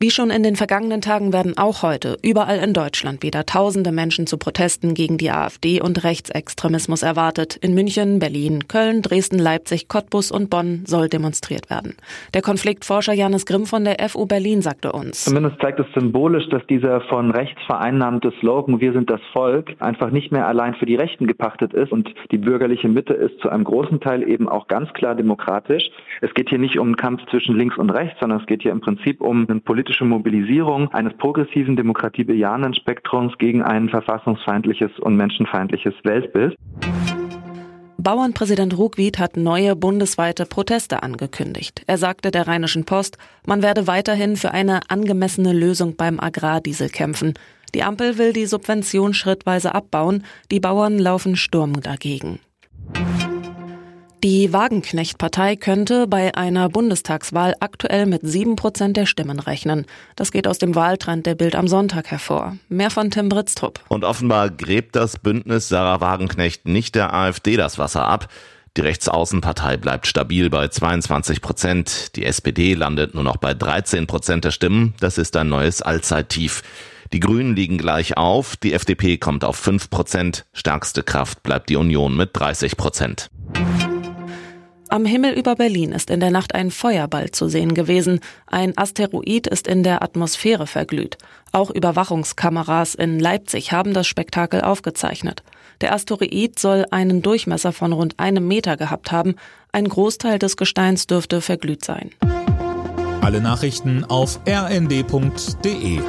Wie schon in den vergangenen Tagen werden auch heute überall in Deutschland wieder tausende Menschen zu Protesten gegen die AfD und Rechtsextremismus erwartet. In München, Berlin, Köln, Dresden, Leipzig, Cottbus und Bonn soll demonstriert werden. Der Konfliktforscher Janis Grimm von der FU Berlin sagte uns. Zumindest zeigt es symbolisch, dass dieser von rechts vereinnahmte Slogan Wir sind das Volk einfach nicht mehr allein für die Rechten gepachtet ist und die bürgerliche Mitte ist zu einem großen Teil eben auch ganz klar demokratisch. Es geht hier nicht um einen Kampf zwischen links und rechts, sondern es geht hier im Prinzip um einen politischen politische Mobilisierung eines progressiven, demokratiebejahenden Spektrums gegen ein verfassungsfeindliches und menschenfeindliches Weltbild. Bauernpräsident Ruckwied hat neue bundesweite Proteste angekündigt. Er sagte der Rheinischen Post, man werde weiterhin für eine angemessene Lösung beim Agrardiesel kämpfen. Die Ampel will die Subvention schrittweise abbauen, die Bauern laufen Sturm dagegen. Die Wagenknecht-Partei könnte bei einer Bundestagswahl aktuell mit sieben Prozent der Stimmen rechnen. Das geht aus dem Wahltrend der Bild am Sonntag hervor. Mehr von Tim Britztrup. Und offenbar gräbt das Bündnis Sarah Wagenknecht nicht der AfD das Wasser ab. Die Rechtsaußenpartei bleibt stabil bei 22 Prozent. Die SPD landet nur noch bei 13 Prozent der Stimmen. Das ist ein neues Allzeittief. Die Grünen liegen gleich auf. Die FDP kommt auf 5 Prozent. Stärkste Kraft bleibt die Union mit 30 Prozent. Am Himmel über Berlin ist in der Nacht ein Feuerball zu sehen gewesen. Ein Asteroid ist in der Atmosphäre verglüht. Auch Überwachungskameras in Leipzig haben das Spektakel aufgezeichnet. Der Asteroid soll einen Durchmesser von rund einem Meter gehabt haben. Ein Großteil des Gesteins dürfte verglüht sein. Alle Nachrichten auf rnd.de